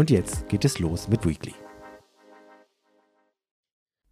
Und jetzt geht es los mit Weekly.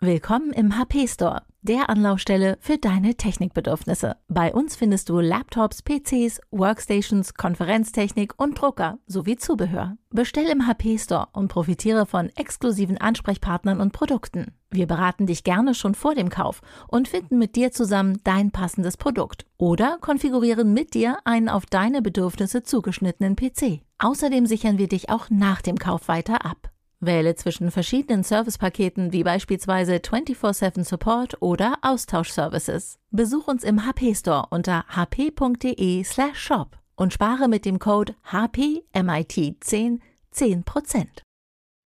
Willkommen im HP Store, der Anlaufstelle für deine Technikbedürfnisse. Bei uns findest du Laptops, PCs, Workstations, Konferenztechnik und Drucker sowie Zubehör. Bestell im HP Store und profitiere von exklusiven Ansprechpartnern und Produkten. Wir beraten dich gerne schon vor dem Kauf und finden mit dir zusammen dein passendes Produkt oder konfigurieren mit dir einen auf deine Bedürfnisse zugeschnittenen PC. Außerdem sichern wir dich auch nach dem Kauf weiter ab. Wähle zwischen verschiedenen Servicepaketen wie beispielsweise 24/7 Support oder Austauschservices. Besuch uns im HP Store unter hp.de/shop und spare mit dem Code HPMIT10 10%.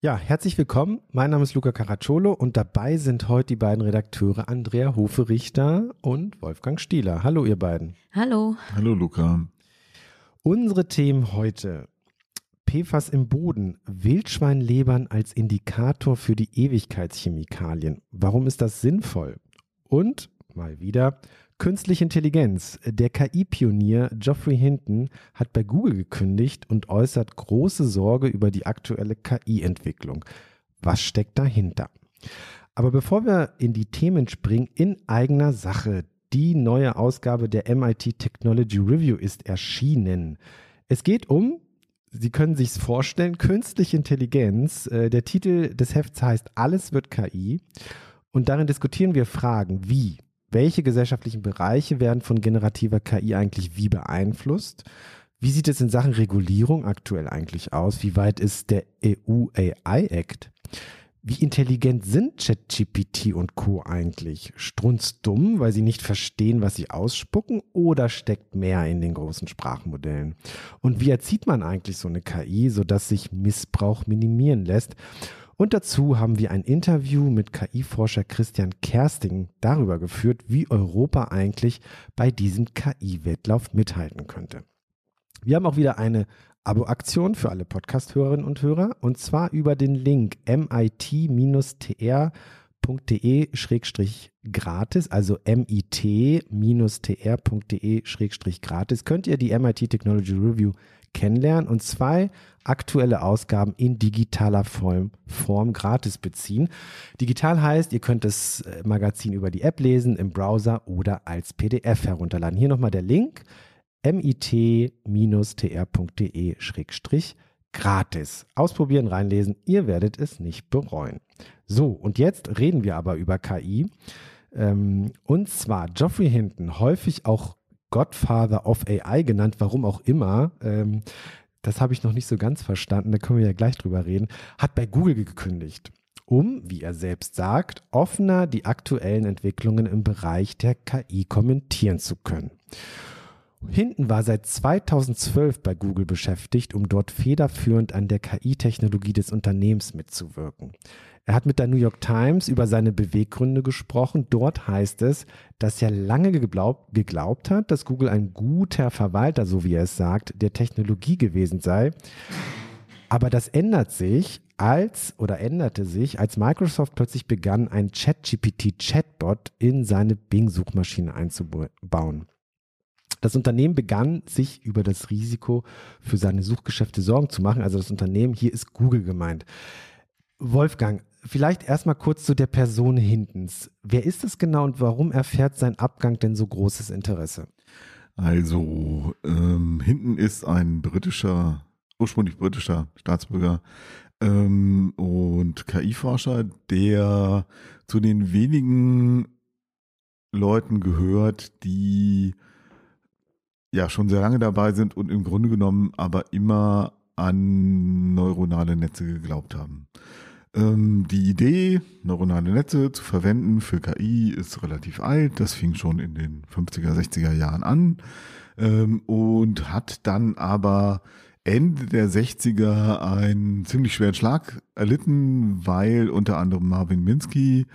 Ja, herzlich willkommen. Mein Name ist Luca Caracciolo und dabei sind heute die beiden Redakteure Andrea Hoferichter und Wolfgang Stieler. Hallo ihr beiden. Hallo. Hallo Luca. Unsere Themen heute PFAS im Boden, Wildschweinlebern als Indikator für die Ewigkeitschemikalien. Warum ist das sinnvoll? Und mal wieder Künstliche Intelligenz. Der KI-Pionier Geoffrey Hinton hat bei Google gekündigt und äußert große Sorge über die aktuelle KI-Entwicklung. Was steckt dahinter? Aber bevor wir in die Themen springen, in eigener Sache. Die neue Ausgabe der MIT Technology Review ist erschienen. Es geht um Sie können sich vorstellen, künstliche Intelligenz. Äh, der Titel des Hefts heißt Alles wird KI. Und darin diskutieren wir Fragen wie, welche gesellschaftlichen Bereiche werden von generativer KI eigentlich wie beeinflusst? Wie sieht es in Sachen Regulierung aktuell eigentlich aus? Wie weit ist der EU AI Act? Wie intelligent sind ChatGPT und Co. eigentlich? Strunzdumm, weil sie nicht verstehen, was sie ausspucken, oder steckt mehr in den großen Sprachmodellen? Und wie erzieht man eigentlich so eine KI, sodass sich Missbrauch minimieren lässt? Und dazu haben wir ein Interview mit KI-Forscher Christian Kersting darüber geführt, wie Europa eigentlich bei diesem KI-Wettlauf mithalten könnte. Wir haben auch wieder eine Abo-Aktion für alle Podcast-Hörerinnen und Hörer und zwar über den Link mit-tr.de-gratis, also mit-tr.de-gratis, könnt ihr die MIT Technology Review kennenlernen und zwei aktuelle Ausgaben in digitaler Form, Form gratis beziehen. Digital heißt, ihr könnt das äh, Magazin über die App lesen, im Browser oder als PDF herunterladen. Hier nochmal der Link mit-tr.de-gratis. Ausprobieren, reinlesen, ihr werdet es nicht bereuen. So, und jetzt reden wir aber über KI. Ähm, und zwar Geoffrey Hinton, häufig auch Godfather of AI genannt, warum auch immer. Ähm, das habe ich noch nicht so ganz verstanden, da können wir ja gleich drüber reden, hat bei Google gekündigt um, wie er selbst sagt, offener die aktuellen Entwicklungen im Bereich der KI kommentieren zu können. Hinten war seit 2012 bei Google beschäftigt, um dort federführend an der KI-Technologie des Unternehmens mitzuwirken. Er hat mit der New York Times über seine Beweggründe gesprochen. Dort heißt es, dass er lange geglaubt, geglaubt hat, dass Google ein guter Verwalter, so wie er es sagt, der Technologie gewesen sei. Aber das ändert sich, als oder änderte sich, als Microsoft plötzlich begann, ein ChatGPT-Chatbot in seine Bing-Suchmaschine einzubauen. Das Unternehmen begann sich über das Risiko für seine Suchgeschäfte Sorgen zu machen. Also das Unternehmen, hier ist Google gemeint. Wolfgang, vielleicht erstmal kurz zu der Person Hintens. Wer ist es genau und warum erfährt sein Abgang denn so großes Interesse? Also, ähm, Hinton ist ein britischer, ursprünglich britischer Staatsbürger ähm, und KI-Forscher, der zu den wenigen Leuten gehört, die ja schon sehr lange dabei sind und im Grunde genommen aber immer an neuronale Netze geglaubt haben. Ähm, die Idee, neuronale Netze zu verwenden für KI ist relativ alt. Das fing schon in den 50er, 60er Jahren an ähm, und hat dann aber Ende der 60er einen ziemlich schweren Schlag erlitten, weil unter anderem Marvin Minsky,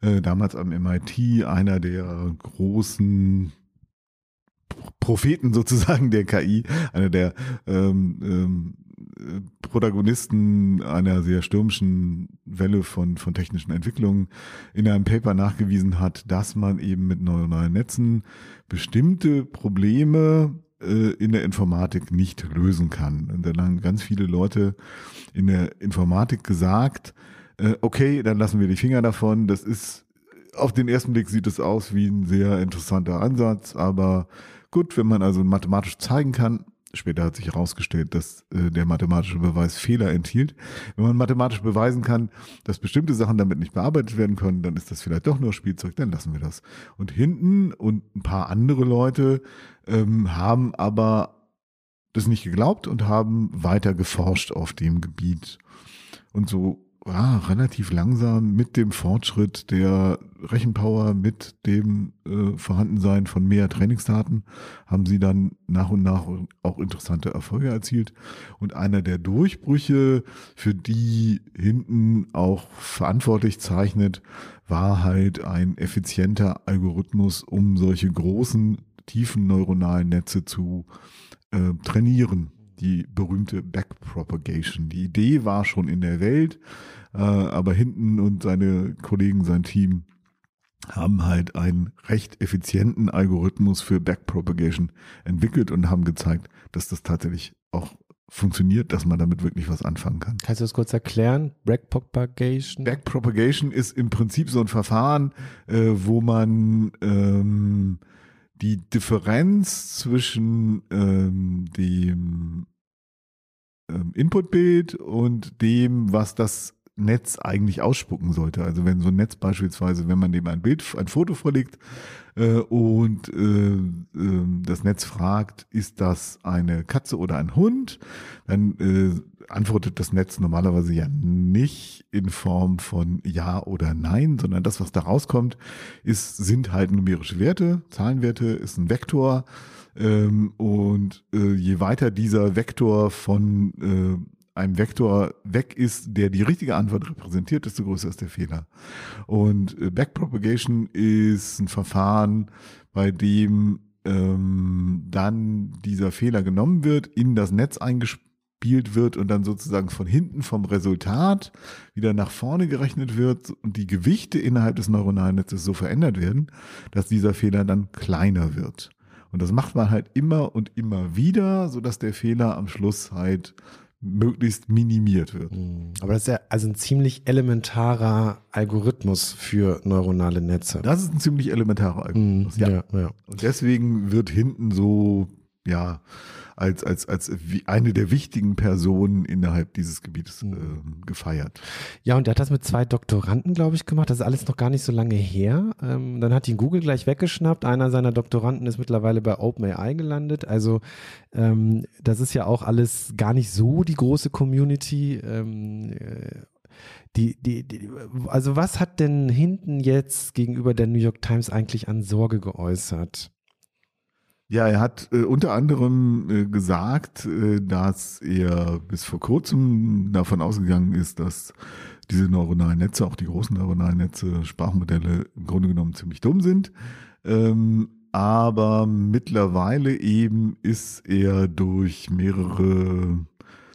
äh, damals am MIT, einer der großen Propheten sozusagen der KI, einer der ähm, ähm, Protagonisten einer sehr stürmischen Welle von, von technischen Entwicklungen in einem Paper nachgewiesen hat, dass man eben mit neuronalen Netzen bestimmte Probleme äh, in der Informatik nicht lösen kann. Und dann haben ganz viele Leute in der Informatik gesagt, äh, okay, dann lassen wir die Finger davon. Das ist, auf den ersten Blick sieht es aus wie ein sehr interessanter Ansatz, aber gut, wenn man also mathematisch zeigen kann, Später hat sich herausgestellt, dass äh, der mathematische Beweis Fehler enthielt. Wenn man mathematisch beweisen kann, dass bestimmte Sachen damit nicht bearbeitet werden können, dann ist das vielleicht doch nur Spielzeug, dann lassen wir das. Und hinten und ein paar andere Leute ähm, haben aber das nicht geglaubt und haben weiter geforscht auf dem Gebiet. Und so ja, relativ langsam mit dem Fortschritt der Rechenpower, mit dem äh, Vorhandensein von mehr Trainingsdaten, haben sie dann nach und nach auch interessante Erfolge erzielt. Und einer der Durchbrüche, für die hinten auch verantwortlich zeichnet, war halt ein effizienter Algorithmus, um solche großen, tiefen neuronalen Netze zu äh, trainieren die berühmte Backpropagation. Die Idee war schon in der Welt, äh, aber hinten und seine Kollegen, sein Team haben halt einen recht effizienten Algorithmus für Backpropagation entwickelt und haben gezeigt, dass das tatsächlich auch funktioniert, dass man damit wirklich was anfangen kann. Kannst du das kurz erklären? Backpropagation? Backpropagation ist im Prinzip so ein Verfahren, äh, wo man ähm, die Differenz zwischen ähm, dem ähm, Inputbild und dem, was das Netz eigentlich ausspucken sollte. Also wenn so ein Netz beispielsweise, wenn man dem ein Bild, ein Foto vorlegt äh, und äh, äh, das Netz fragt, ist das eine Katze oder ein Hund, dann äh, antwortet das Netz normalerweise ja nicht in Form von Ja oder Nein, sondern das, was da rauskommt, ist, sind halt numerische Werte, Zahlenwerte, ist ein Vektor. Ähm, und äh, je weiter dieser Vektor von äh, einem Vektor weg ist, der die richtige Antwort repräsentiert, desto größer ist der Fehler. Und äh, Backpropagation ist ein Verfahren, bei dem ähm, dann dieser Fehler genommen wird, in das Netz eingespielt wird und dann sozusagen von hinten vom Resultat wieder nach vorne gerechnet wird und die Gewichte innerhalb des neuronalen Netzes so verändert werden, dass dieser Fehler dann kleiner wird. Und das macht man halt immer und immer wieder, so dass der Fehler am Schluss halt möglichst minimiert wird. Mhm. Aber das ist ja also ein ziemlich elementarer Algorithmus für neuronale Netze. Das ist ein ziemlich elementarer Algorithmus, mhm, ja. ja, ja. Und deswegen wird hinten so, ja, als, als, als eine der wichtigen Personen innerhalb dieses Gebietes äh, gefeiert. Ja, und er hat das mit zwei Doktoranden, glaube ich, gemacht. Das ist alles noch gar nicht so lange her. Ähm, dann hat ihn Google gleich weggeschnappt. Einer seiner Doktoranden ist mittlerweile bei OpenAI gelandet. Also ähm, das ist ja auch alles gar nicht so die große Community. Ähm, äh, die, die, die, also was hat denn hinten jetzt gegenüber der New York Times eigentlich an Sorge geäußert? Ja, er hat äh, unter anderem äh, gesagt, äh, dass er bis vor kurzem davon ausgegangen ist, dass diese neuronalen Netze, auch die großen neuronalen Netze, Sprachmodelle im Grunde genommen ziemlich dumm sind. Ähm, aber mittlerweile eben ist er durch mehrere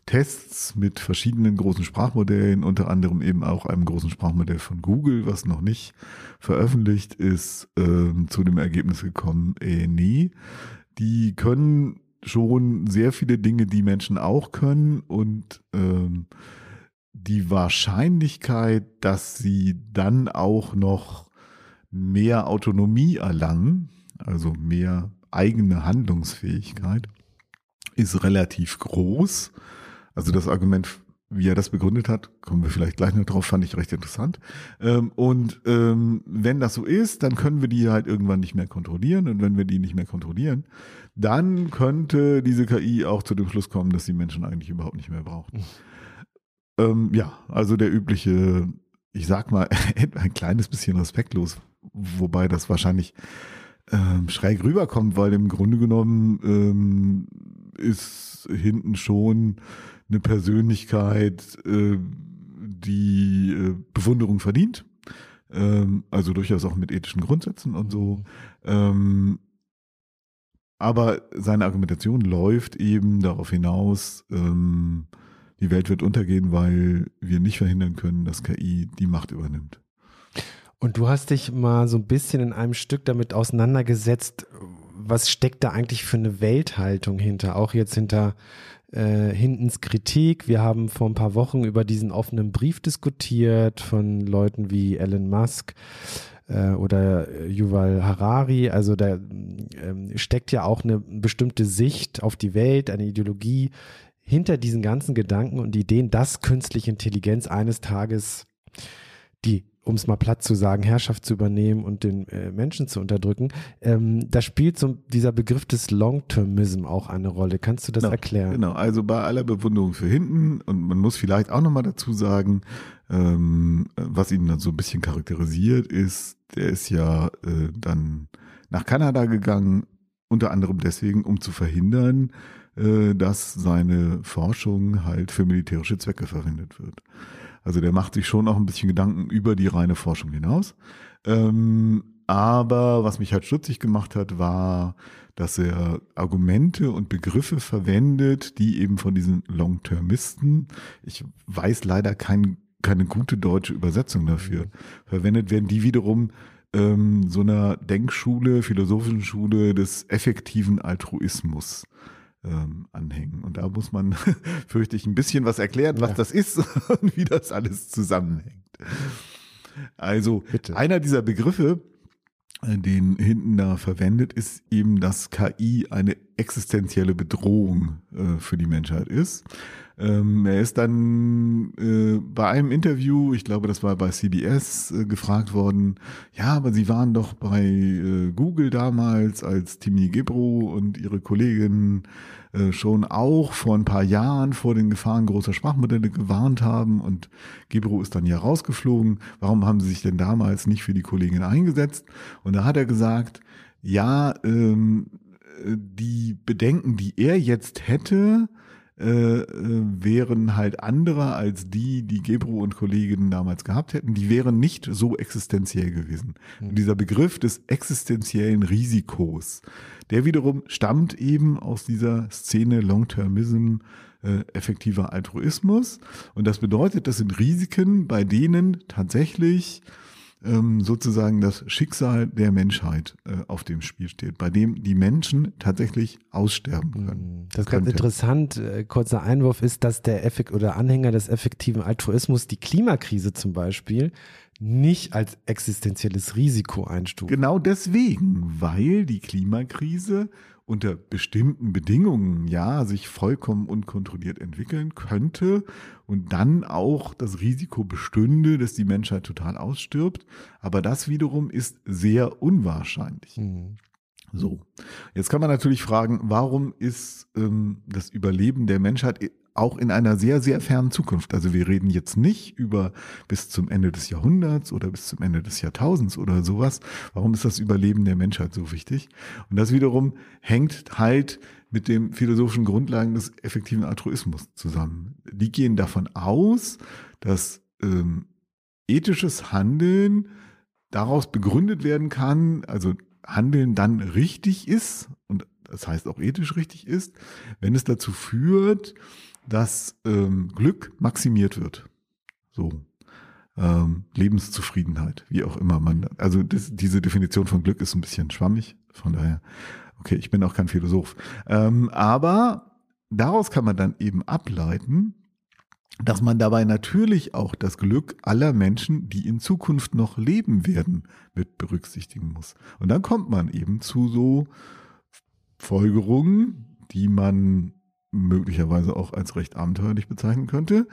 Tests mit verschiedenen großen Sprachmodellen, unter anderem eben auch einem großen Sprachmodell von Google, was noch nicht veröffentlicht ist, äh, zu dem Ergebnis gekommen, äh, nee, die können schon sehr viele Dinge, die Menschen auch können und ähm, die Wahrscheinlichkeit, dass sie dann auch noch mehr Autonomie erlangen, also mehr eigene Handlungsfähigkeit, ist relativ groß. Also das Argument, wie er das begründet hat, kommen wir vielleicht gleich noch drauf, fand ich recht interessant. Ähm, und ähm, wenn das so ist, dann können wir die halt irgendwann nicht mehr kontrollieren. Und wenn wir die nicht mehr kontrollieren, dann könnte diese KI auch zu dem Schluss kommen, dass die Menschen eigentlich überhaupt nicht mehr brauchen. Ähm, ja, also der übliche, ich sag mal, ein kleines bisschen respektlos, wobei das wahrscheinlich ähm, schräg rüberkommt, weil im Grunde genommen ist hinten schon eine Persönlichkeit, äh, die äh, Bewunderung verdient. Ähm, also durchaus auch mit ethischen Grundsätzen und so. Ähm, aber seine Argumentation läuft eben darauf hinaus, ähm, die Welt wird untergehen, weil wir nicht verhindern können, dass KI die Macht übernimmt. Und du hast dich mal so ein bisschen in einem Stück damit auseinandergesetzt, was steckt da eigentlich für eine Welthaltung hinter? Auch jetzt hinter äh, Hintens Kritik. Wir haben vor ein paar Wochen über diesen offenen Brief diskutiert von Leuten wie Elon Musk äh, oder Yuval Harari. Also da äh, steckt ja auch eine bestimmte Sicht auf die Welt, eine Ideologie hinter diesen ganzen Gedanken und Ideen, dass künstliche Intelligenz eines Tages die um es mal platt zu sagen, Herrschaft zu übernehmen und den äh, Menschen zu unterdrücken. Ähm, da spielt so dieser Begriff des Long-Termism auch eine Rolle. Kannst du das genau, erklären? Genau, also bei aller Bewunderung für hinten und man muss vielleicht auch nochmal dazu sagen, ähm, was ihn dann so ein bisschen charakterisiert ist, der ist ja äh, dann nach Kanada gegangen, unter anderem deswegen, um zu verhindern, äh, dass seine Forschung halt für militärische Zwecke verwendet wird. Also der macht sich schon auch ein bisschen Gedanken über die reine Forschung hinaus. Ähm, aber was mich halt stutzig gemacht hat, war, dass er Argumente und Begriffe verwendet, die eben von diesen Long-Termisten, ich weiß leider kein, keine gute deutsche Übersetzung dafür, verwendet werden, die wiederum ähm, so einer Denkschule, philosophischen Schule des effektiven Altruismus ähm, anhängen. Und da muss man, fürchte ich, ein bisschen was erklären, was ja. das ist und wie das alles zusammenhängt. Also Bitte. einer dieser Begriffe, äh, den hinten da verwendet, ist eben, dass KI eine existenzielle Bedrohung äh, für die Menschheit ist. Ähm, er ist dann äh, bei einem Interview, ich glaube, das war bei CBS, äh, gefragt worden, ja, aber Sie waren doch bei äh, Google damals, als Timmy Gebro und ihre Kollegin äh, schon auch vor ein paar Jahren vor den Gefahren großer Sprachmodelle gewarnt haben und Gebro ist dann ja rausgeflogen. Warum haben Sie sich denn damals nicht für die Kollegin eingesetzt? Und da hat er gesagt, ja, ähm, äh, die Bedenken, die er jetzt hätte, äh, äh, wären halt andere als die, die Gebro und Kolleginnen damals gehabt hätten. Die wären nicht so existenziell gewesen. Mhm. Und dieser Begriff des existenziellen Risikos, der wiederum stammt eben aus dieser Szene Long-Termism, äh, effektiver Altruismus. Und das bedeutet, das sind Risiken, bei denen tatsächlich ähm, sozusagen das Schicksal der Menschheit äh, auf dem Spiel steht, bei dem die Menschen tatsächlich aussterben können. Mm, das ist ganz interessant. Äh, kurzer Einwurf ist, dass der Effekt oder Anhänger des effektiven Altruismus die Klimakrise zum Beispiel nicht als existenzielles Risiko einstuft. Genau deswegen, weil die Klimakrise unter bestimmten Bedingungen ja sich vollkommen unkontrolliert entwickeln könnte und dann auch das Risiko bestünde, dass die Menschheit total ausstirbt. Aber das wiederum ist sehr unwahrscheinlich. Mhm. So, jetzt kann man natürlich fragen, warum ist ähm, das Überleben der Menschheit auch in einer sehr, sehr fernen Zukunft. Also wir reden jetzt nicht über bis zum Ende des Jahrhunderts oder bis zum Ende des Jahrtausends oder sowas. Warum ist das Überleben der Menschheit so wichtig? Und das wiederum hängt halt mit den philosophischen Grundlagen des effektiven Altruismus zusammen. Die gehen davon aus, dass ähm, ethisches Handeln daraus begründet werden kann, also Handeln dann richtig ist und das heißt auch ethisch richtig ist, wenn es dazu führt, dass ähm, Glück maximiert wird. So. Ähm, Lebenszufriedenheit, wie auch immer man, also das, diese Definition von Glück ist ein bisschen schwammig, von daher, okay, ich bin auch kein Philosoph. Ähm, aber daraus kann man dann eben ableiten, dass man dabei natürlich auch das Glück aller Menschen, die in Zukunft noch leben werden, mit berücksichtigen muss. Und dann kommt man eben zu so Folgerungen, die man möglicherweise auch als recht abenteuerlich bezeichnen könnte,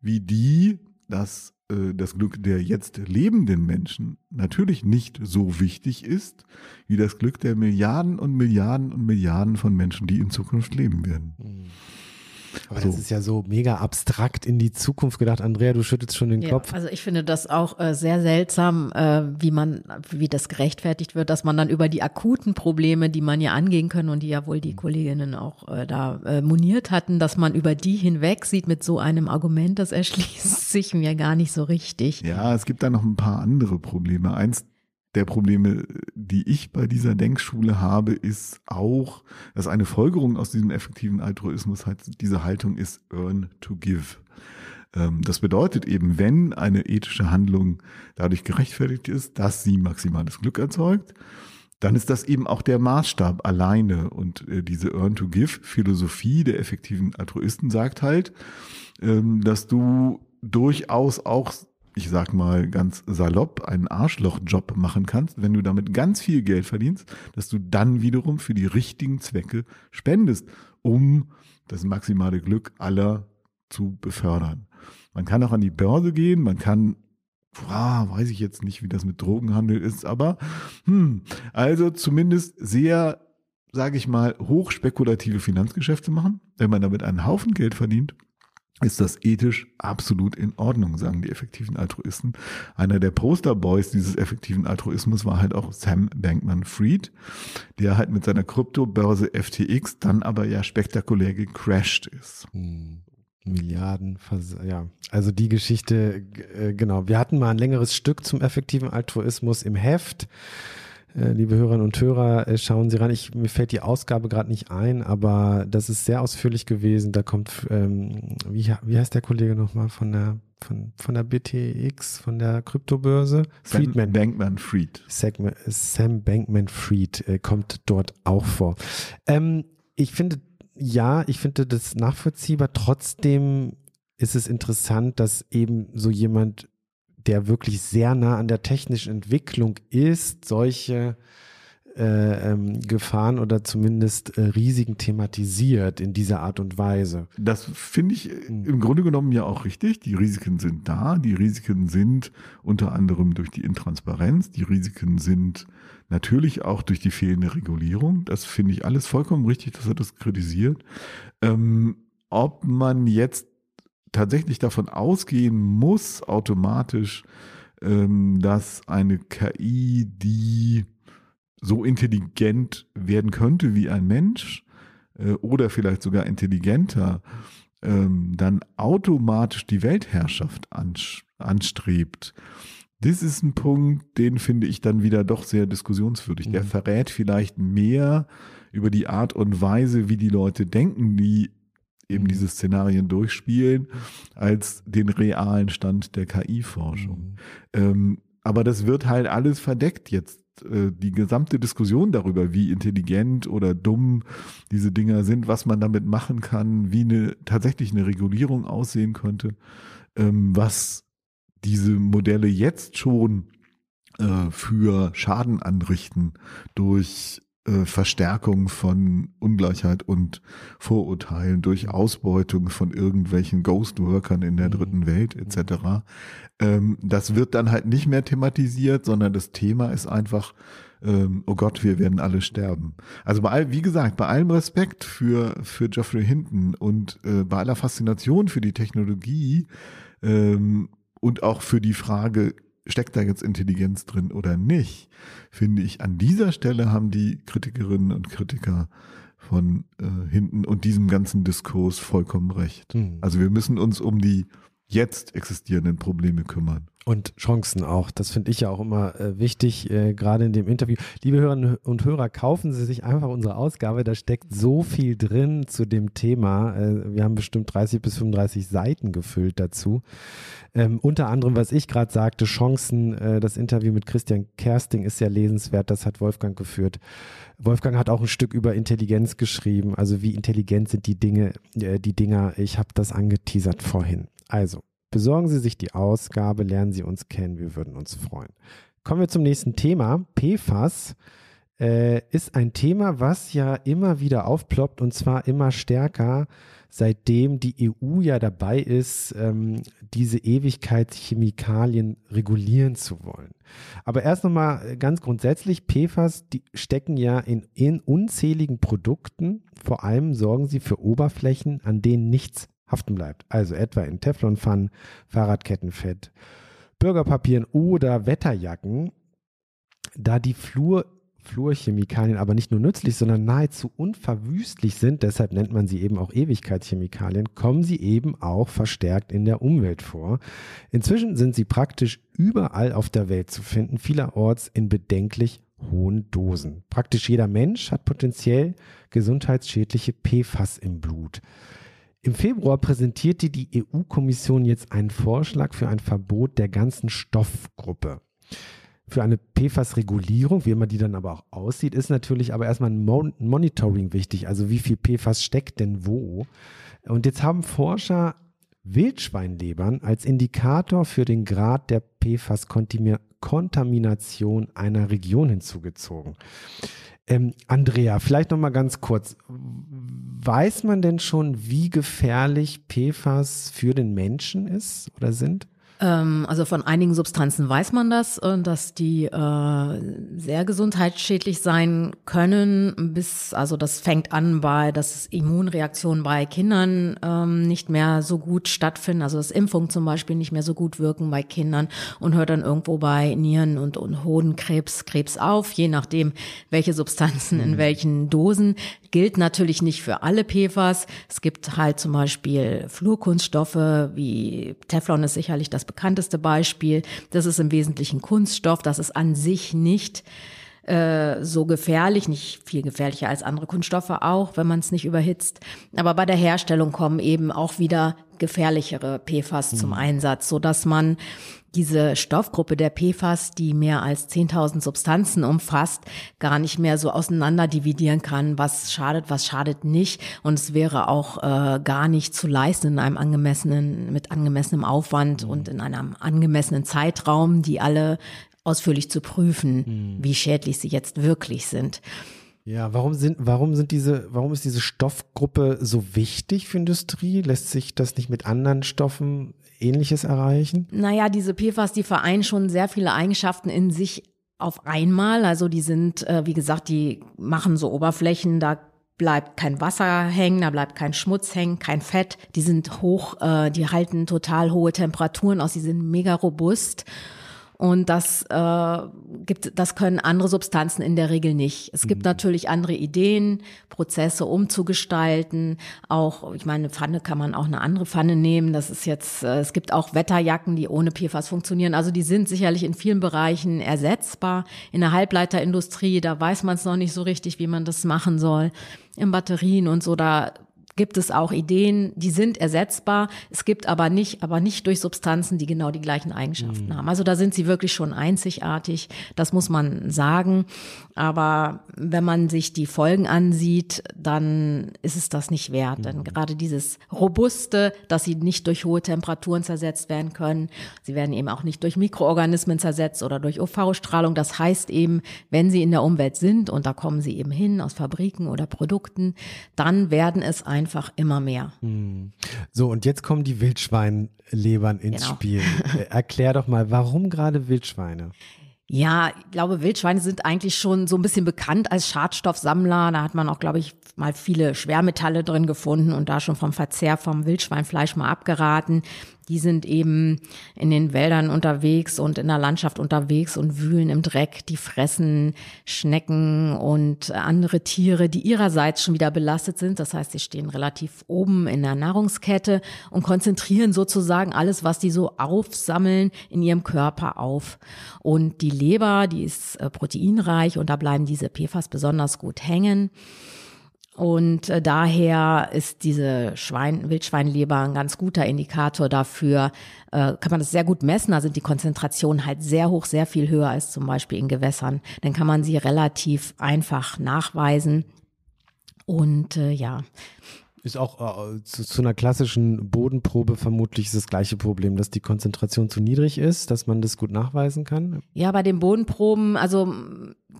wie die, dass äh, das Glück der jetzt lebenden Menschen natürlich nicht so wichtig ist, wie das Glück der Milliarden und Milliarden und Milliarden von Menschen, die in Zukunft leben werden. Aber so. das ist ja so mega abstrakt in die Zukunft gedacht. Andrea, du schüttelst schon den ja, Kopf. Also ich finde das auch äh, sehr seltsam, äh, wie man, wie das gerechtfertigt wird, dass man dann über die akuten Probleme, die man ja angehen können und die ja wohl die Kolleginnen auch äh, da äh, moniert hatten, dass man über die hinweg sieht mit so einem Argument, das erschließt sich mir gar nicht so richtig. Ja, es gibt da noch ein paar andere Probleme. Eins der Probleme, die ich bei dieser Denkschule habe, ist auch, dass eine Folgerung aus diesem effektiven Altruismus halt diese Haltung ist, earn to give. Ähm, das bedeutet eben, wenn eine ethische Handlung dadurch gerechtfertigt ist, dass sie maximales Glück erzeugt, dann ist das eben auch der Maßstab alleine. Und äh, diese Earn-to-Give-Philosophie der effektiven Altruisten sagt halt, ähm, dass du durchaus auch ich sag mal ganz salopp, einen Arschlochjob machen kannst, wenn du damit ganz viel Geld verdienst, dass du dann wiederum für die richtigen Zwecke spendest, um das maximale Glück aller zu befördern. Man kann auch an die Börse gehen, man kann, boah, weiß ich jetzt nicht, wie das mit Drogenhandel ist, aber hm, also zumindest sehr, sage ich mal, hochspekulative Finanzgeschäfte machen, wenn man damit einen Haufen Geld verdient ist das ethisch absolut in Ordnung, sagen die effektiven Altruisten. Einer der Posterboys dieses effektiven Altruismus war halt auch Sam Bankman-Fried, der halt mit seiner Kryptobörse FTX dann aber ja spektakulär gecrashed ist. Hm. Milliarden, ja. Also die Geschichte, äh, genau. Wir hatten mal ein längeres Stück zum effektiven Altruismus im Heft. Äh, liebe Hörerinnen und Hörer, äh, schauen Sie ran. Ich, mir fällt die Ausgabe gerade nicht ein, aber das ist sehr ausführlich gewesen. Da kommt, ähm, wie, wie heißt der Kollege nochmal von der von, von der BTX, von der Kryptobörse? Friedman. Bankman Fried. Sam Bankman Fried äh, kommt dort auch vor. Ähm, ich finde, ja, ich finde das nachvollziehbar. Trotzdem ist es interessant, dass eben so jemand der wirklich sehr nah an der technischen Entwicklung ist, solche äh, ähm, Gefahren oder zumindest äh, Risiken thematisiert in dieser Art und Weise. Das finde ich hm. im Grunde genommen ja auch richtig. Die Risiken sind da. Die Risiken sind unter anderem durch die Intransparenz. Die Risiken sind natürlich auch durch die fehlende Regulierung. Das finde ich alles vollkommen richtig, dass er das kritisiert. Ähm, ob man jetzt tatsächlich davon ausgehen muss, automatisch, ähm, dass eine KI, die so intelligent werden könnte wie ein Mensch äh, oder vielleicht sogar intelligenter, ähm, dann automatisch die Weltherrschaft anstrebt. Das ist ein Punkt, den finde ich dann wieder doch sehr diskussionswürdig. Mhm. Der verrät vielleicht mehr über die Art und Weise, wie die Leute denken, die eben mhm. diese Szenarien durchspielen, als den realen Stand der KI-Forschung. Mhm. Ähm, aber das wird halt alles verdeckt jetzt. Äh, die gesamte Diskussion darüber, wie intelligent oder dumm diese Dinger sind, was man damit machen kann, wie eine tatsächlich eine Regulierung aussehen könnte, ähm, was diese Modelle jetzt schon äh, für Schaden anrichten durch äh, Verstärkung von Ungleichheit und Vorurteilen durch Ausbeutung von irgendwelchen Ghostworkern in der mhm. dritten Welt etc. Ähm, das wird dann halt nicht mehr thematisiert, sondern das Thema ist einfach, ähm, oh Gott, wir werden alle sterben. Also bei all, wie gesagt, bei allem Respekt für, für Geoffrey Hinton und äh, bei aller Faszination für die Technologie ähm, und auch für die Frage, steckt da jetzt Intelligenz drin oder nicht, finde ich, an dieser Stelle haben die Kritikerinnen und Kritiker von äh, hinten und diesem ganzen Diskurs vollkommen recht. Mhm. Also wir müssen uns um die jetzt existierenden Probleme kümmern. Und Chancen auch. Das finde ich ja auch immer äh, wichtig, äh, gerade in dem Interview. Liebe Hörerinnen und Hörer, kaufen Sie sich einfach unsere Ausgabe. Da steckt so viel drin zu dem Thema. Äh, wir haben bestimmt 30 bis 35 Seiten gefüllt dazu. Ähm, unter anderem, was ich gerade sagte, Chancen. Äh, das Interview mit Christian Kersting ist sehr lesenswert. Das hat Wolfgang geführt. Wolfgang hat auch ein Stück über Intelligenz geschrieben. Also wie intelligent sind die Dinge, äh, die Dinger. Ich habe das angeteasert vorhin. Also, besorgen Sie sich die Ausgabe, lernen Sie uns kennen, wir würden uns freuen. Kommen wir zum nächsten Thema, PFAS. äh, ist ein Thema, was ja immer wieder aufploppt und zwar immer stärker, seitdem die EU ja dabei ist, ähm, diese Ewigkeitschemikalien regulieren zu wollen. Aber erst nochmal ganz grundsätzlich, PFAS, die stecken ja in, in unzähligen Produkten. Vor allem sorgen sie für Oberflächen, an denen nichts haften bleibt. Also etwa in Teflonpfannen, Fahrradkettenfett, Bürgerpapieren oder Wetterjacken. Da die Flur Fluorchemikalien aber nicht nur nützlich, sondern nahezu unverwüstlich sind, deshalb nennt man sie eben auch Ewigkeitschemikalien, kommen sie eben auch verstärkt in der Umwelt vor. Inzwischen sind sie praktisch überall auf der Welt zu finden, vielerorts in bedenklich hohen Dosen. Praktisch jeder Mensch hat potenziell gesundheitsschädliche PFAS im Blut. Im Februar präsentierte die EU-Kommission jetzt einen Vorschlag für ein Verbot der ganzen Stoffgruppe. Für eine PFAS-Regulierung, wie immer die dann aber auch aussieht, ist natürlich aber erstmal ein Mon Monitoring wichtig. Also wie viel PFAS steckt denn wo? Und jetzt haben Forscher Wildschweinlebern als Indikator für den Grad der PFAS-Kontamination einer Region hinzugezogen. Ähm, Andrea, vielleicht noch mal ganz kurz. Weiß man denn schon, wie gefährlich PFAS für den Menschen ist oder sind? Ähm, also von einigen Substanzen weiß man das, äh, dass die äh, sehr gesundheitsschädlich sein können. Bis also das fängt an bei, dass Immunreaktionen bei Kindern ähm, nicht mehr so gut stattfinden, also dass Impfungen zum Beispiel nicht mehr so gut wirken bei Kindern und hört dann irgendwo bei Nieren und, und Hodenkrebs Krebs auf, je nachdem welche Substanzen in mhm. welchen Dosen. Gilt natürlich nicht für alle PFAS. Es gibt halt zum Beispiel Fluorkunststoffe wie Teflon ist sicherlich das bekannteste Beispiel. Das ist im Wesentlichen Kunststoff. Das ist an sich nicht äh, so gefährlich, nicht viel gefährlicher als andere Kunststoffe auch, wenn man es nicht überhitzt. Aber bei der Herstellung kommen eben auch wieder gefährlichere PFAS mhm. zum Einsatz, so dass man diese Stoffgruppe der PFAS, die mehr als 10.000 Substanzen umfasst, gar nicht mehr so auseinander dividieren kann, was schadet, was schadet nicht. Und es wäre auch äh, gar nicht zu leisten in einem angemessenen, mit angemessenem Aufwand mhm. und in einem angemessenen Zeitraum, die alle ausführlich zu prüfen, mhm. wie schädlich sie jetzt wirklich sind. Ja, warum sind, warum sind diese, warum ist diese Stoffgruppe so wichtig für Industrie? Lässt sich das nicht mit anderen Stoffen Ähnliches erreichen? Naja, diese PFAS, die vereinen schon sehr viele Eigenschaften in sich auf einmal. Also die sind, äh, wie gesagt, die machen so Oberflächen, da bleibt kein Wasser hängen, da bleibt kein Schmutz hängen, kein Fett. Die sind hoch, äh, die halten total hohe Temperaturen aus, die sind mega robust und das äh, gibt, das können andere Substanzen in der Regel nicht. Es gibt mhm. natürlich andere Ideen, Prozesse umzugestalten. Auch, ich meine, Pfanne kann man auch eine andere Pfanne nehmen. Das ist jetzt, äh, es gibt auch Wetterjacken, die ohne PFAS funktionieren. Also die sind sicherlich in vielen Bereichen ersetzbar. In der Halbleiterindustrie, da weiß man es noch nicht so richtig, wie man das machen soll. In Batterien und so, da gibt es auch Ideen, die sind ersetzbar. Es gibt aber nicht, aber nicht durch Substanzen, die genau die gleichen Eigenschaften mhm. haben. Also da sind sie wirklich schon einzigartig. Das muss man sagen. Aber wenn man sich die Folgen ansieht, dann ist es das nicht wert. Mhm. Denn gerade dieses Robuste, dass sie nicht durch hohe Temperaturen zersetzt werden können. Sie werden eben auch nicht durch Mikroorganismen zersetzt oder durch UV-Strahlung. Das heißt eben, wenn sie in der Umwelt sind und da kommen sie eben hin aus Fabriken oder Produkten, dann werden es ein einfach immer mehr. Hm. So, und jetzt kommen die Wildschweinlebern ins genau. Spiel. Äh, erklär doch mal, warum gerade Wildschweine? Ja, ich glaube, Wildschweine sind eigentlich schon so ein bisschen bekannt als Schadstoffsammler. Da hat man auch, glaube ich, mal viele Schwermetalle drin gefunden und da schon vom Verzehr vom Wildschweinfleisch mal abgeraten. Die sind eben in den Wäldern unterwegs und in der Landschaft unterwegs und wühlen im Dreck. Die fressen Schnecken und andere Tiere, die ihrerseits schon wieder belastet sind. Das heißt, sie stehen relativ oben in der Nahrungskette und konzentrieren sozusagen alles, was die so aufsammeln, in ihrem Körper auf. Und die Leber, die ist äh, proteinreich und da bleiben diese PFAS besonders gut hängen. Und äh, daher ist diese Schwein, Wildschweinleber ein ganz guter Indikator dafür. Äh, kann man das sehr gut messen. Da sind die Konzentrationen halt sehr hoch, sehr viel höher als zum Beispiel in Gewässern. Dann kann man sie relativ einfach nachweisen. Und äh, ja, ist auch äh, zu, zu, einer klassischen Bodenprobe vermutlich das gleiche Problem, dass die Konzentration zu niedrig ist, dass man das gut nachweisen kann. Ja, bei den Bodenproben, also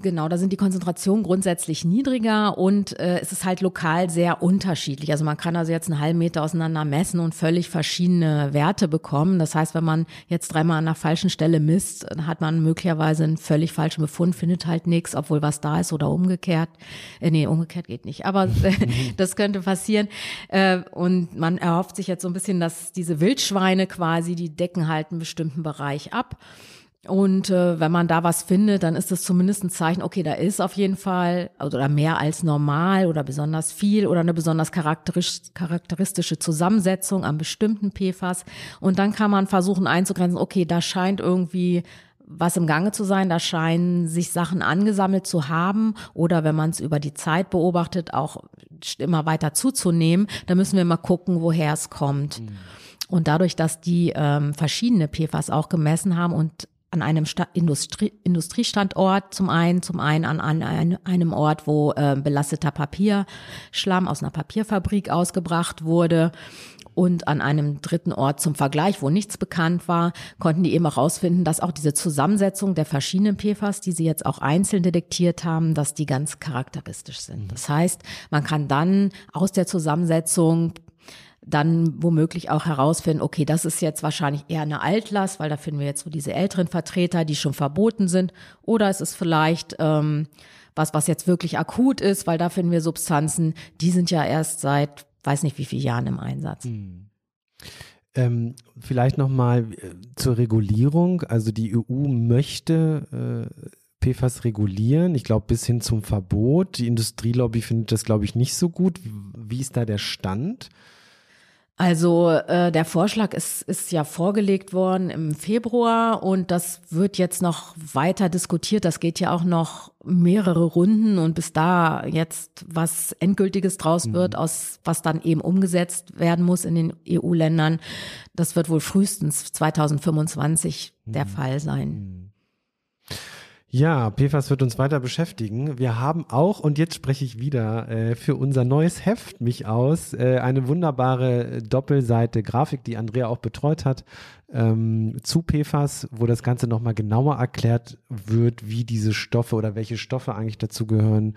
Genau, da sind die Konzentrationen grundsätzlich niedriger und äh, es ist halt lokal sehr unterschiedlich. Also man kann also jetzt einen halben Meter auseinander messen und völlig verschiedene Werte bekommen. Das heißt, wenn man jetzt dreimal an der falschen Stelle misst, hat man möglicherweise einen völlig falschen Befund, findet halt nichts, obwohl was da ist oder umgekehrt. Äh, nee, umgekehrt geht nicht, aber das könnte passieren. Äh, und man erhofft sich jetzt so ein bisschen, dass diese Wildschweine quasi, die decken halt einen bestimmten Bereich ab. Und äh, wenn man da was findet, dann ist das zumindest ein Zeichen, okay, da ist auf jeden Fall also, oder mehr als normal oder besonders viel oder eine besonders charakteristische Zusammensetzung an bestimmten PFAS. Und dann kann man versuchen einzugrenzen, okay, da scheint irgendwie was im Gange zu sein, da scheinen sich Sachen angesammelt zu haben oder wenn man es über die Zeit beobachtet, auch immer weiter zuzunehmen, da müssen wir mal gucken, woher es kommt. Mhm. Und dadurch, dass die ähm, verschiedene PFAS auch gemessen haben und an einem Sta Industrie Industriestandort zum einen, zum einen an, an einem Ort, wo äh, belasteter Papierschlamm aus einer Papierfabrik ausgebracht wurde und an einem dritten Ort zum Vergleich, wo nichts bekannt war, konnten die eben auch herausfinden, dass auch diese Zusammensetzung der verschiedenen PFAS, die sie jetzt auch einzeln detektiert haben, dass die ganz charakteristisch sind. Mhm. Das heißt, man kann dann aus der Zusammensetzung dann womöglich auch herausfinden, okay, das ist jetzt wahrscheinlich eher eine Altlast, weil da finden wir jetzt so diese älteren Vertreter, die schon verboten sind, oder es ist vielleicht ähm, was, was jetzt wirklich akut ist, weil da finden wir Substanzen, die sind ja erst seit weiß nicht wie vielen Jahren im Einsatz. Hm. Ähm, vielleicht nochmal äh, zur Regulierung. Also die EU möchte äh, PFAS regulieren. Ich glaube bis hin zum Verbot. Die Industrielobby findet das, glaube ich, nicht so gut. Wie ist da der Stand? Also äh, der Vorschlag ist, ist ja vorgelegt worden im Februar und das wird jetzt noch weiter diskutiert. Das geht ja auch noch mehrere Runden und bis da jetzt was Endgültiges draus mhm. wird, aus was dann eben umgesetzt werden muss in den EU-Ländern, das wird wohl frühestens 2025 mhm. der Fall sein. Ja, PFAS wird uns weiter beschäftigen. Wir haben auch, und jetzt spreche ich wieder äh, für unser neues Heft mich aus, äh, eine wunderbare Doppelseite Grafik, die Andrea auch betreut hat, ähm, zu PFAS, wo das Ganze nochmal genauer erklärt wird, wie diese Stoffe oder welche Stoffe eigentlich dazugehören,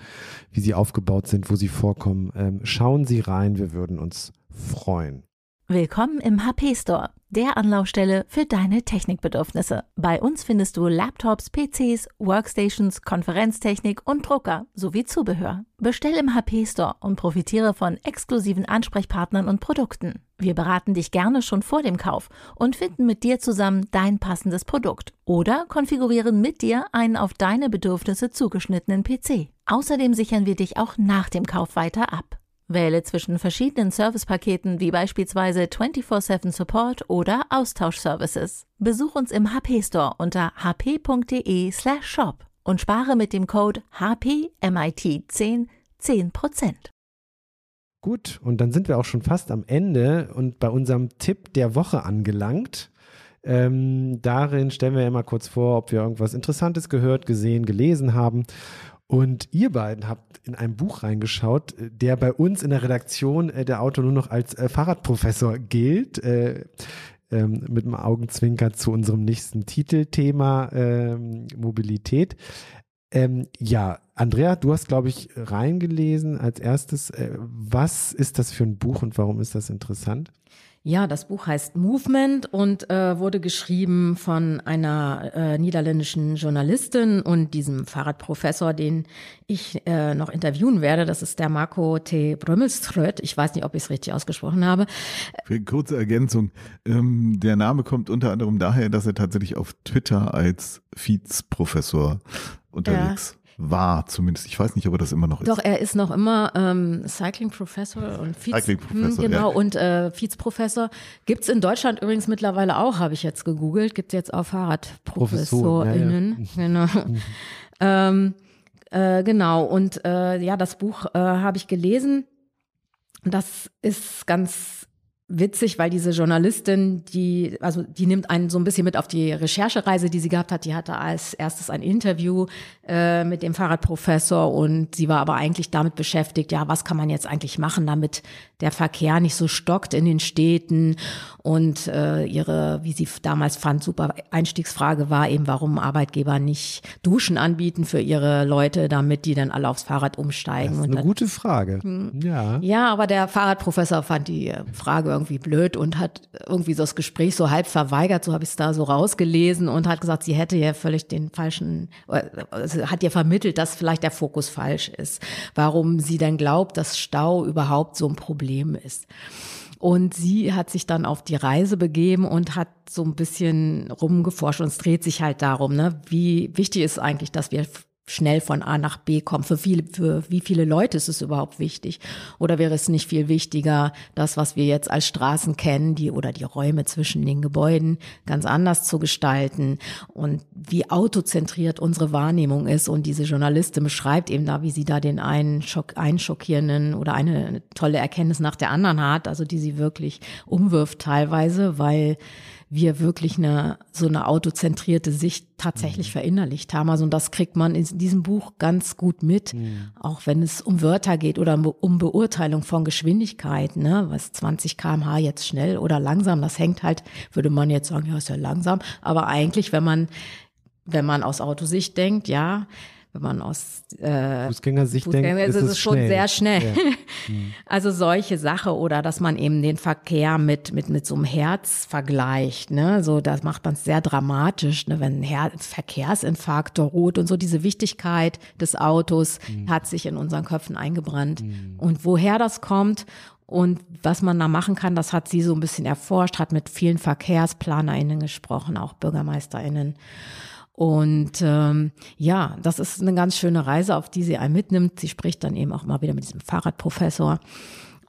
wie sie aufgebaut sind, wo sie vorkommen. Ähm, schauen Sie rein, wir würden uns freuen. Willkommen im HP Store, der Anlaufstelle für deine Technikbedürfnisse. Bei uns findest du Laptops, PCs, Workstations, Konferenztechnik und Drucker sowie Zubehör. Bestell im HP Store und profitiere von exklusiven Ansprechpartnern und Produkten. Wir beraten dich gerne schon vor dem Kauf und finden mit dir zusammen dein passendes Produkt oder konfigurieren mit dir einen auf deine Bedürfnisse zugeschnittenen PC. Außerdem sichern wir dich auch nach dem Kauf weiter ab. Wähle zwischen verschiedenen Servicepaketen wie beispielsweise 24/7 Support oder Austauschservices. Besuch uns im HP Store unter hp.de/shop und spare mit dem Code HPMIT10 10%. Gut, und dann sind wir auch schon fast am Ende und bei unserem Tipp der Woche angelangt. Ähm, darin stellen wir mal kurz vor, ob wir irgendwas Interessantes gehört, gesehen, gelesen haben. Und ihr beiden habt in ein Buch reingeschaut, äh, der bei uns in der Redaktion äh, der Autor nur noch als äh, Fahrradprofessor gilt. Äh, ähm, mit einem Augenzwinker zu unserem nächsten Titelthema ähm, Mobilität. Ähm, ja, Andrea, du hast, glaube ich, reingelesen als erstes. Äh, was ist das für ein Buch und warum ist das interessant? Ja, das Buch heißt Movement und äh, wurde geschrieben von einer äh, niederländischen Journalistin und diesem Fahrradprofessor, den ich äh, noch interviewen werde. Das ist der Marco T. Brömmelströt. Ich weiß nicht, ob ich es richtig ausgesprochen habe. Für kurze Ergänzung. Ähm, der Name kommt unter anderem daher, dass er tatsächlich auf Twitter als Vizprofessor unterwegs ja war zumindest. Ich weiß nicht, ob er das immer noch ist. Doch, er ist noch immer ähm, Cycling Professor und Vize, Cycling Professor, hm, genau, ja. und äh, Vizprofessor. Gibt's in Deutschland übrigens mittlerweile auch, habe ich jetzt gegoogelt. Gibt jetzt auch FahrradprofessorInnen. Ja, ja. Genau. Mhm. ähm, äh, genau, und äh, ja, das Buch äh, habe ich gelesen. Das ist ganz witzig, weil diese Journalistin, die, also die nimmt einen so ein bisschen mit auf die Recherchereise, die sie gehabt hat. Die hatte als erstes ein Interview äh, mit dem Fahrradprofessor und sie war aber eigentlich damit beschäftigt, ja, was kann man jetzt eigentlich machen, damit der Verkehr nicht so stockt in den Städten. Und äh, ihre, wie sie damals fand, super Einstiegsfrage war eben, warum Arbeitgeber nicht Duschen anbieten für ihre Leute, damit die dann alle aufs Fahrrad umsteigen. Das ist eine dann, gute Frage. Hm. Ja. Ja, aber der Fahrradprofessor fand die Frage irgendwie blöd und hat irgendwie so das Gespräch so halb verweigert, so habe ich es da so rausgelesen und hat gesagt, sie hätte ja völlig den falschen, also hat ihr vermittelt, dass vielleicht der Fokus falsch ist. Warum sie denn glaubt, dass Stau überhaupt so ein Problem ist. Und sie hat sich dann auf die Reise begeben und hat so ein bisschen rumgeforscht und es dreht sich halt darum, ne, wie wichtig ist eigentlich, dass wir schnell von A nach B kommen. Für viele, für wie viele Leute ist es überhaupt wichtig? Oder wäre es nicht viel wichtiger, das, was wir jetzt als Straßen kennen, die oder die Räume zwischen den Gebäuden ganz anders zu gestalten und wie autozentriert unsere Wahrnehmung ist? Und diese Journalistin beschreibt eben da, wie sie da den einen, Schock, einen schockierenden oder eine tolle Erkenntnis nach der anderen hat, also die sie wirklich umwirft teilweise, weil wir wirklich eine so eine autozentrierte Sicht tatsächlich mhm. verinnerlicht haben. Also und das kriegt man in diesem Buch ganz gut mit, mhm. auch wenn es um Wörter geht oder um Beurteilung von Geschwindigkeit, ne, was 20 km/h jetzt schnell oder langsam, das hängt halt, würde man jetzt sagen, ja, ist ja langsam, aber eigentlich, wenn man wenn man aus Autosicht denkt, ja, wenn man aus äh, Fußgängersicht Fußgänger, denkt, ist es, ist schon schnell. sehr schnell. Ja. Mhm. Also solche Sache oder dass man eben den Verkehr mit mit mit so einem Herz vergleicht, ne? So das macht man sehr dramatisch, ne? Wenn ein Her Verkehrsinfarkt droht und so diese Wichtigkeit des Autos mhm. hat sich in unseren Köpfen eingebrannt. Mhm. Und woher das kommt und was man da machen kann, das hat sie so ein bisschen erforscht, hat mit vielen VerkehrsplanerInnen gesprochen, auch BürgermeisterInnen. Und ähm, ja, das ist eine ganz schöne Reise, auf die sie einen mitnimmt. Sie spricht dann eben auch mal wieder mit diesem Fahrradprofessor.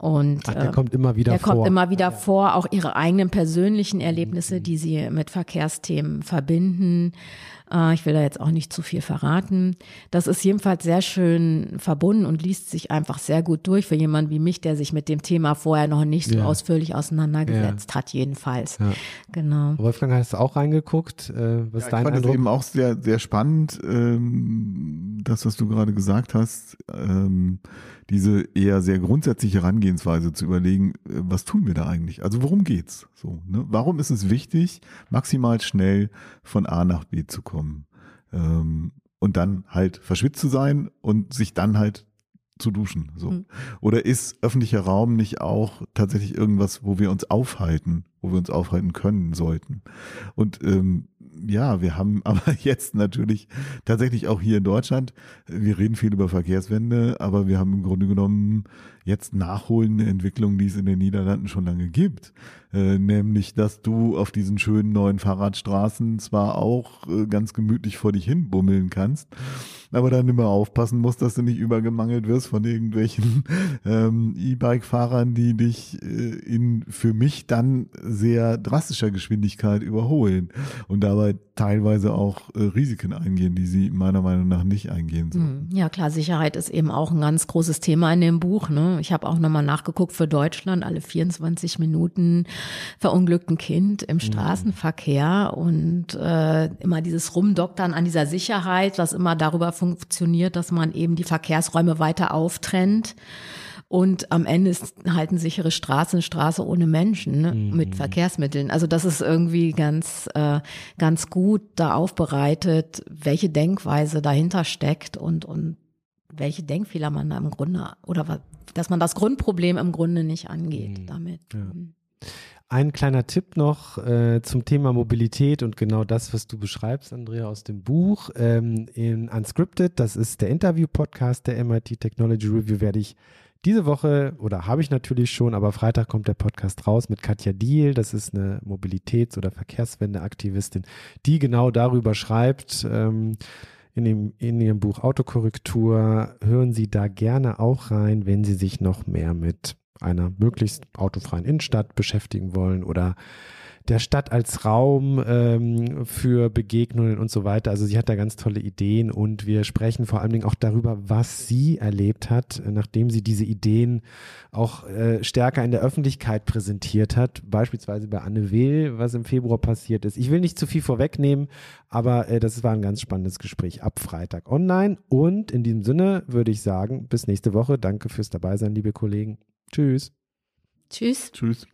Und Ach, der äh, kommt immer wieder der vor. kommt immer wieder vor, auch ihre eigenen persönlichen Erlebnisse, die sie mit Verkehrsthemen verbinden. Äh, ich will da jetzt auch nicht zu viel verraten. Das ist jedenfalls sehr schön verbunden und liest sich einfach sehr gut durch für jemanden wie mich, der sich mit dem Thema vorher noch nicht so ja. ausführlich auseinandergesetzt ja. hat, jedenfalls. Ja. Genau. Wolfgang, hast du auch reingeguckt? Äh, was ja, dein ich fand Eindruck? es eben auch sehr, sehr spannend, ähm, das, was du gerade gesagt hast. Ähm, diese eher sehr grundsätzliche Herangehensweise zu überlegen, äh, was tun wir da eigentlich? Also worum geht's? So, ne? Warum ist es wichtig, maximal schnell von A nach B zu kommen? Ähm, und dann halt verschwitzt zu sein und sich dann halt zu duschen. So. Mhm. Oder ist öffentlicher Raum nicht auch tatsächlich irgendwas, wo wir uns aufhalten, wo wir uns aufhalten können sollten? Und ähm, ja, wir haben aber jetzt natürlich tatsächlich auch hier in Deutschland, wir reden viel über Verkehrswende, aber wir haben im Grunde genommen jetzt nachholende Entwicklungen, die es in den Niederlanden schon lange gibt. Äh, nämlich, dass du auf diesen schönen neuen Fahrradstraßen zwar auch äh, ganz gemütlich vor dich hin bummeln kannst, aber dann immer aufpassen musst, dass du nicht übergemangelt wirst von irgendwelchen ähm, E-Bike-Fahrern, die dich äh, in für mich dann sehr drastischer Geschwindigkeit überholen und dabei teilweise auch äh, Risiken eingehen, die sie meiner Meinung nach nicht eingehen sollen. Hm, ja klar, Sicherheit ist eben auch ein ganz großes Thema in dem Buch. Ne? Ich habe auch nochmal nachgeguckt für Deutschland, alle 24 Minuten verunglückten Kind im mhm. Straßenverkehr und äh, immer dieses Rumdoktern an dieser Sicherheit, was immer darüber funktioniert, dass man eben die Verkehrsräume weiter auftrennt. Und am Ende ist halt eine sichere Straße, eine Straße ohne Menschen, ne? Mhm. mit Verkehrsmitteln. Also das ist irgendwie ganz, äh, ganz gut da aufbereitet, welche Denkweise dahinter steckt und, und welche Denkfehler man da im Grunde oder dass man das Grundproblem im Grunde nicht angeht mhm. damit. Ja. Mhm. Ein kleiner Tipp noch äh, zum Thema Mobilität und genau das, was du beschreibst, Andrea, aus dem Buch. Ähm, in Unscripted, das ist der Interview-Podcast der MIT Technology Review, werde ich diese Woche, oder habe ich natürlich schon, aber Freitag kommt der Podcast raus mit Katja Diel. Das ist eine Mobilitäts- oder Verkehrswende-Aktivistin, die genau darüber schreibt. Ähm, in, dem, in ihrem Buch Autokorrektur. Hören Sie da gerne auch rein, wenn Sie sich noch mehr mit einer möglichst autofreien Innenstadt beschäftigen wollen oder der Stadt als Raum ähm, für Begegnungen und so weiter. Also sie hat da ganz tolle Ideen und wir sprechen vor allen Dingen auch darüber, was sie erlebt hat, nachdem sie diese Ideen auch äh, stärker in der Öffentlichkeit präsentiert hat, beispielsweise bei Anne Will, was im Februar passiert ist. Ich will nicht zu viel vorwegnehmen, aber äh, das war ein ganz spannendes Gespräch ab Freitag online und in diesem Sinne würde ich sagen, bis nächste Woche. Danke fürs Dabeisein, liebe Kollegen. Tschüss. Tschüss. Tschüss.